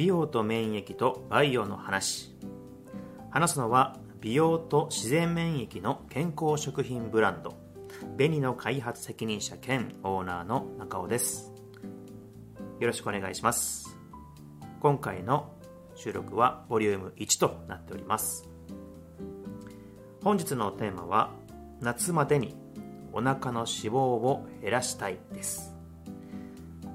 美容と免疫とバイオの話。話すのは美容と自然免疫の健康食品ブランド。紅の開発責任者兼オーナーの中尾です。よろしくお願いします。今回の収録はボリューム1となっております。本日のテーマは夏までにお腹の脂肪を減らしたいです。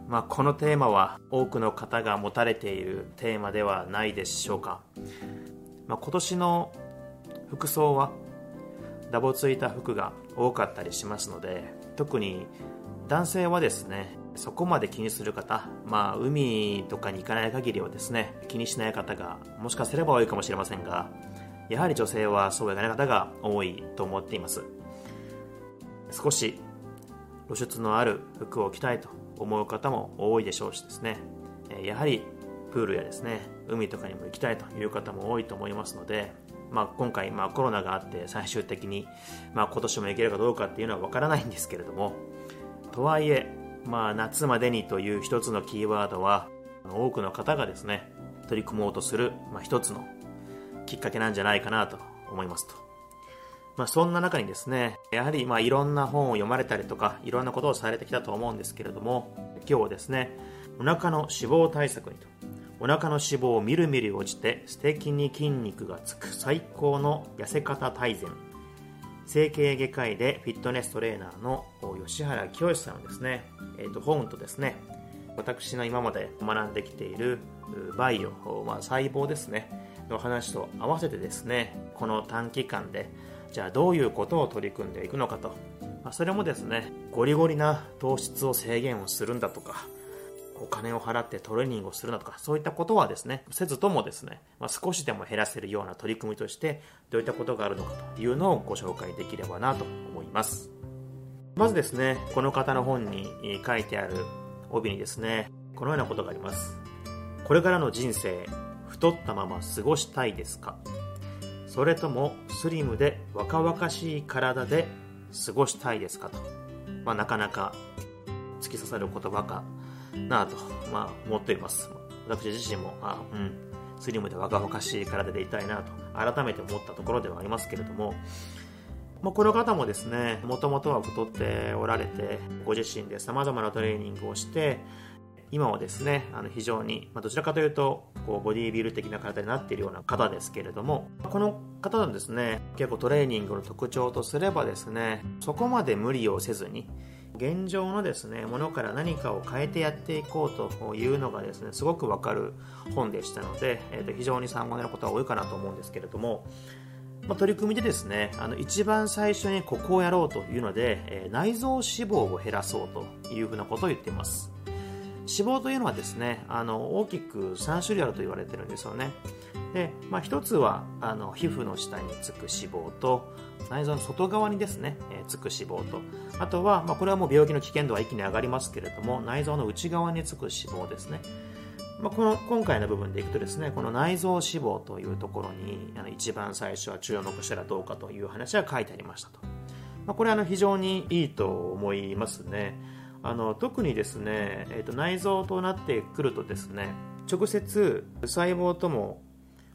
まあ、このテーマは多くの方が持たれているテーマではないでしょうか、まあ、今年の服装はダボついた服が多かったりしますので特に男性はですねそこまで気にする方、まあ、海とかに行かない限りはですね気にしない方がもしかすれば多いかもしれませんがやはり女性はそういかない方が多いと思っています。少し露出のある服を着たいと思う方も多いでしょうしですね。やはりプールやですね海とかにも行きたいという方も多いと思いますので、まあ、今回、まあ、コロナがあって最終的に、まあ、今年も行けるかどうかっていうのは分からないんですけれどもとはいえ、まあ、夏までにという一つのキーワードは多くの方がですね取り組もうとする、まあ、一つのきっかけなんじゃないかなと思いますと。まあ、そんな中にですね、やはりまあいろんな本を読まれたりとか、いろんなことをされてきたと思うんですけれども、今日はですね、お腹の脂肪対策にと、お腹の脂肪をみるみる落ちて素敵に筋肉がつく最高の痩せ方大全、整形外科医でフィットネストレーナーの吉原清さんのですね、えー、と本とですね、私の今まで学んできているバイオ、まあ、細胞ですね、の話と合わせてですね、この短期間でじゃあどういうことを取り組んでいくのかと、まあ、それもですねゴリゴリな糖質を制限をするんだとかお金を払ってトレーニングをするんだとかそういったことはですねせずともですね、まあ、少しでも減らせるような取り組みとしてどういったことがあるのかというのをご紹介できればなと思います。まずですねこの方の本に書いてある帯にですねこのようなことがあります。これからの人生太ったまま過ごしたいですか？それともスリムで若々しい体で過ごしたいですかと、まあ、なかなか突き刺さる言葉かなと、まあ、思っています。私自身もあ、うん、スリムで若々しい体でいたいなと改めて思ったところではありますけれどもまあ、この方もですね、もともとは太っておられて、ご自身で様々なトレーニングをして、今はですね、あの非常に、まあ、どちらかというと、こうボディービル的な体になっているような方ですけれども、この方のですね、結構トレーニングの特徴とすればですね、そこまで無理をせずに、現状のですね、ものから何かを変えてやっていこうというのがですね、すごくわかる本でしたので、えー、と非常に参考になることが多いかなと思うんですけれども、まあ、取り組みでですね、あの一番最初にここをやろうというので、えー、内臓脂肪を減らそうというふうなことを言っています。脂肪というのはですねあの大きく3種類あると言われてるんですよね。で、まあ、一つはあの皮膚の下につく脂肪と内臓の外側にですね、えー、つく脂肪と。あとは、まあ、これはもう病気の危険度は一気に上がりますけれども内臓の内側につく脂肪ですね。まあ、この今回の部分でいくとですねこの内臓脂肪というところにあの一番最初は注目したらどうかという話が書いてありましたと、まあ、これはあの非常にいいと思いますね。あの特にですね、えーと、内臓となってくるとですね直接細胞とも、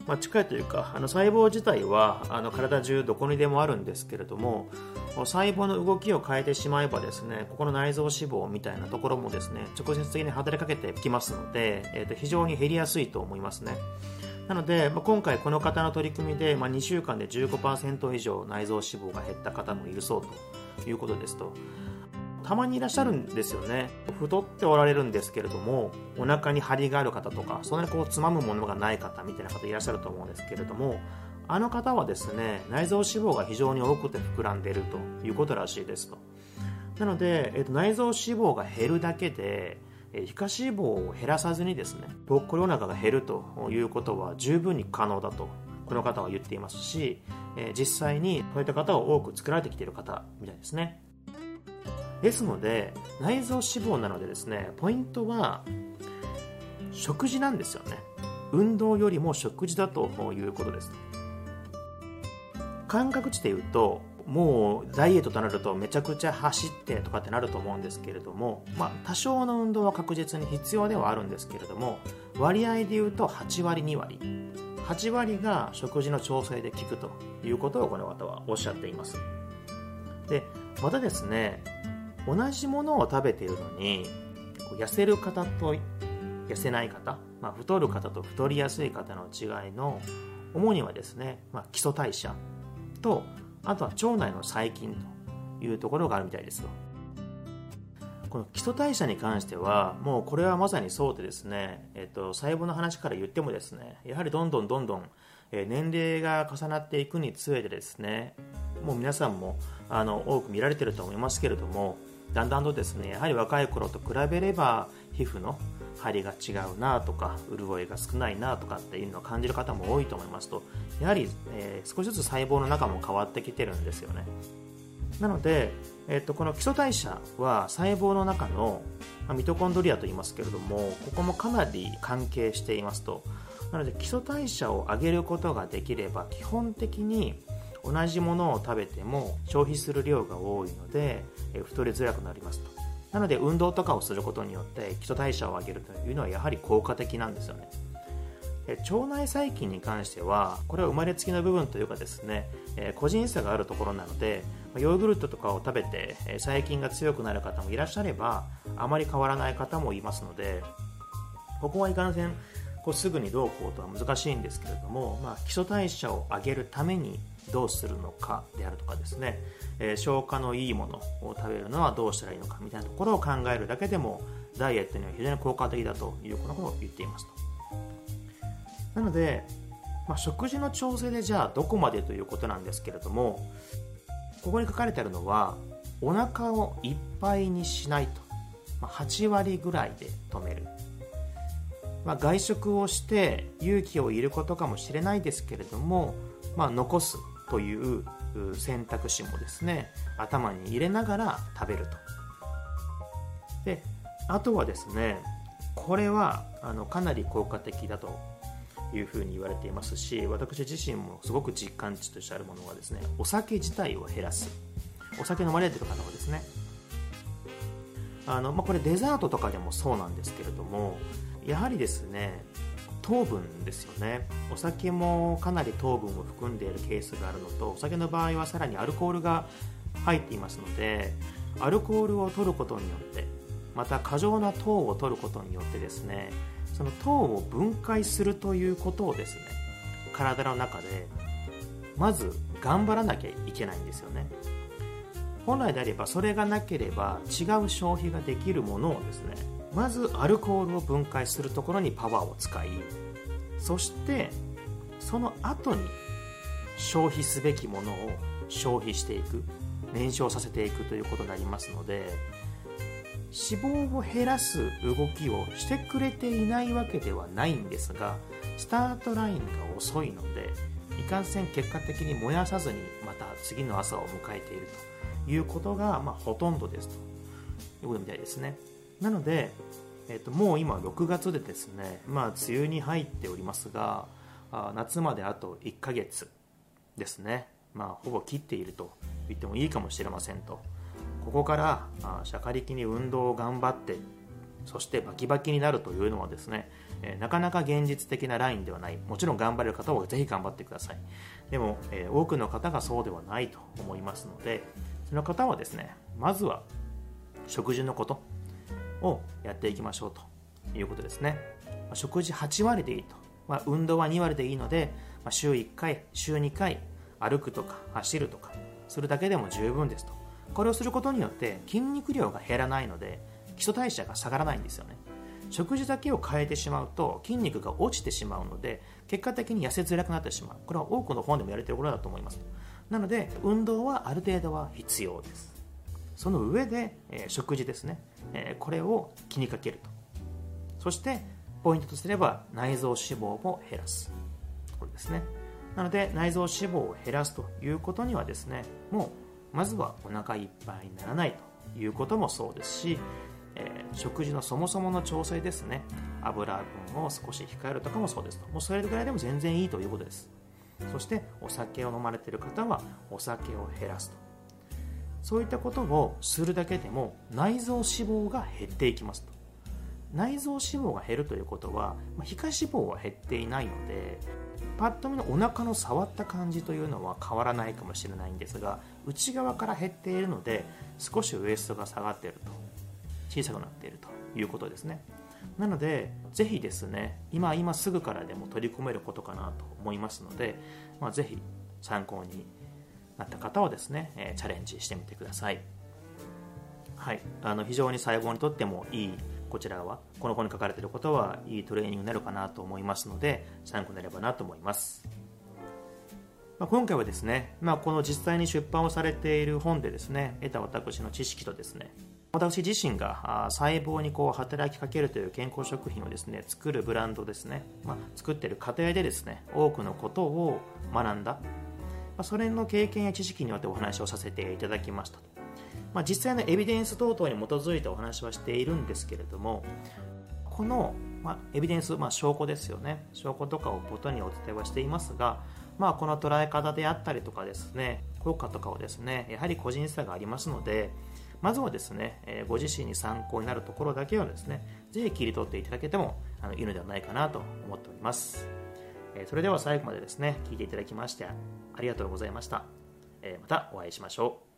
まあ、近いというかあの細胞自体はあの体中どこにでもあるんですけれども細胞の動きを変えてしまえばですねここの内臓脂肪みたいなところもですね直接的に働きかけてきますので、えーと非常に減りやすいと思いますね。なので、まあ、今回この方の取り組みで、まあ、2週間で15%以上内臓脂肪が減った方もいるそうということですと。たまにいらっしゃるんですよね。太っておられるんですけれどもお腹に張りがある方とかそんなにこうつまむものがない方みたいな方いらっしゃると思うんですけれどもあの方はですね内臓脂肪が非常に多くて膨らんでいるということらしいですと。なので、えー、と内臓脂肪が減るだけで皮下脂肪を減らさずにですねぽっこりお腹が減るということは十分に可能だとこの方は言っていますし、え実際にそういった方を多く作られてきている方みたいですね。ですので内臓脂肪なのでですねポイントは食事なんですよね。運動よりも食事だということです。感覚値で言うともうダイエットとなるとめちゃくちゃ走ってとかってなると思うんですけれども、まあ、多少の運動は確実に必要ではあるんですけれども割合で言うと8割2割。8割が食事の調整で効くということをこの方はおっしゃっています。でまたですね同じものを食べているのに痩せる方と痩せない方、まあ、太る方と太りやすい方の違いの主にはですね、まあ、基礎代謝とあとは腸内の細菌というところがあるみたいですよ。この基礎代謝に関してはもうこれはまさにそうでですね、えっと、細胞の話から言ってもですねやはりどんどんどんどん年齢が重なっていくにつれてですねもう皆さんもあの多く見られてると思いますけれどもだんだんとですねやはり若い頃と比べれば皮膚の張りが違うなとか潤いが少ないなとかっていうのを感じる方も多いと思いますとやはり、えー、少しずつ細胞の中も変わってきてるんですよね。なので、えーと、この基礎代謝は細胞の中の、まあ、ミトコンドリアと言いますけれどもここもかなり関係していますと。なので基礎代謝を上げることができれば基本的に同じものを食べても消費する量が多いので、太りづらくなりますと。なので運動とかをすることによって基礎代謝を上げるというのはやはり効果的なんですよね。腸内細菌に関してはこれは生まれつきの部分というかですね個人差があるところなのでヨーグルトとかを食べて細菌が強くなる方もいらっしゃればあまり変わらない方もいますのでここはいかんせん。こうすぐにどうこうとは難しいんですけれども、まあ、基礎代謝を上げるためにどうするのかであるとかですね、えー、消化のいいものを食べるのはどうしたらいいのかみたいなところを考えるだけでもダイエットには非常に効果的だということを言っていますと。なので、まあ、食事の調整でじゃあどこまでということなんですけれどもここに書かれてあるのはお腹をいっぱいにしないと、まあ、8割ぐらいで止める。まあ、外食をして勇気をいることかもしれないですけれども、まあ、残す。という選択肢もですね頭に入れながら食べると。であとはですねこれはあのかなり効果的だというふうに言われていますし私自身もすごく実感値としてあるものはですねお酒自体を減らす。お酒飲まれてる方はですね。あの、まあ、これデザートとかでもそうなんですけれどもやはりですね糖分ですよね。お酒もかなり糖分を含んでいるケースがあるのとお酒の場合はさらにアルコールが入っていますのでアルコールを取ることによってまた過剰な糖を取ることによってですねその糖を分解するということをですね体の中でまず頑張らなきゃいけないんですよね。本来であればそれがなければ違う消費ができるものをですねまずアルコールを分解するところにパワーを使いそしてその後に消費すべきものを消費していく燃焼させていくということになりますので脂肪を減らす動きをしてくれていないわけではないんですがスタートラインが遅いのでいかんせん結果的に燃やさずにまた次の朝を迎えているということが、まあ、ほとんどですということみたいですね。なので、えー、ともう今6月でですね、まあ、梅雨に入っておりますがあ夏まであと1ヶ月ですね、まあ、ほぼ切っていると言ってもいいかもしれませんと。ここからあ社会的に運動を頑張ってそしてバキバキになるというのはですね、えー、なかなか現実的なラインではない。もちろん頑張れる方はぜひ頑張ってください。でも、えー、多くの方がそうではないと思いますのでその方はですねまずは食事のことをやっていきましょうということですね。食事8割でいいと。まあ、運動は2割でいいので、まあ、週1回、週2回歩くとか走るとかするだけでも十分ですと。これをすることによって筋肉量が減らないので基礎代謝が下がらないんですよね。食事だけを変えてしまうと筋肉が落ちてしまうので結果的に痩せづらくなってしまうこれは多くの本でもやれてることだと思いますなので運動はある程度は必要ですその上で、え、食事ですね。えこれを気にかけると。そしてポイントとすれば内臓脂肪を減らす。これですね。なので内臓脂肪を減らすということにはですねもうまずはお腹いっぱいにならないということもそうですし、えー、食事のそもそもの調整ですね。油分を少し控えるとかもそうですと。もうそれぐらいでも全然いいということです。そしてお酒を飲まれている方はお酒を減らすと。そういったことをするだけでも内臓脂肪が減っていきますと。内臓脂肪が減るということは皮下脂肪は減っていないのでパッと見のお腹の触った感じというのは変わらないかもしれないんですが内側から減っているので少しウエストが下がっていると小さくなっているということですね。なのでぜひですね今今すぐからでも取り込めることかなと思いますので、まあ、ぜひ参考になった方はですね、えチャレンジしてみてください。はい。あの非常に細胞にとってもいいこちらはこの本に書かれていることはいいトレーニングになるかなと思いますので参考になればなと思います、ま、今回はですね、まあ、この実際に出版をされている本でですね得た私の知識とですね私自身が細胞にこう働きかけるという健康食品をですね作るブランドですね、まあ、作ってる過程でですね多くのことを学んだ、まあ、それの経験や知識によってお話をさせていただきました。とまあ、実際のエビデンス等々に基づいてお話はしているんですけれどもこの、ま、エビデンス、まあ、証拠ですよね。証拠とかを元にお伝えはしていますが、まあ、この捉え方であったりとかですね効果とかをですねやはり個人差がありますのでまずはですね、え、ご自身に参考になるところだけをですねぜひ切り取っていただけてもあのいいのではないかなと思っております、え、それでは最後までですね聞いていただきましてありがとうございました、え、またお会いしましょう。